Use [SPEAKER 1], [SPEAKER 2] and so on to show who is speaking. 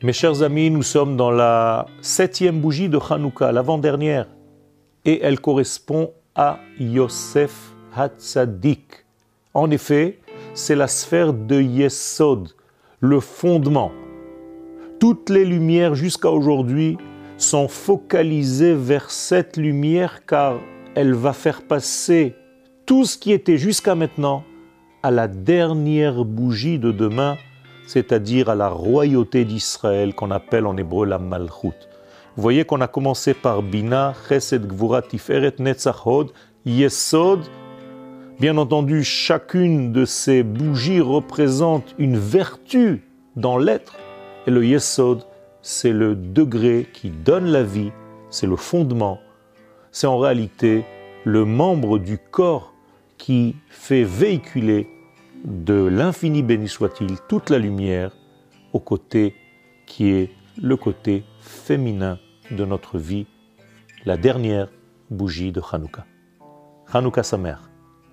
[SPEAKER 1] Mes chers amis, nous sommes dans la septième bougie de Hanouka, l'avant-dernière, et elle correspond à Yosef Hatzadik. En effet, c'est la sphère de Yesod, le fondement. Toutes les lumières jusqu'à aujourd'hui sont focalisées vers cette lumière car elle va faire passer tout ce qui était jusqu'à maintenant à la dernière bougie de demain, c'est-à-dire à la royauté d'Israël qu'on appelle en hébreu la Malchut. Vous voyez qu'on a commencé par Bina, Chesed, Gvura, Tiferet, Netzachod, Yesod. Bien entendu, chacune de ces bougies représente une vertu dans l'être. Et le Yesod, c'est le degré qui donne la vie, c'est le fondement. C'est en réalité le membre du corps qui fait véhiculer de l'infini béni soit-il toute la lumière au côté qui est le côté féminin de notre vie, la dernière bougie de Hanouka. Hanouka sa mère.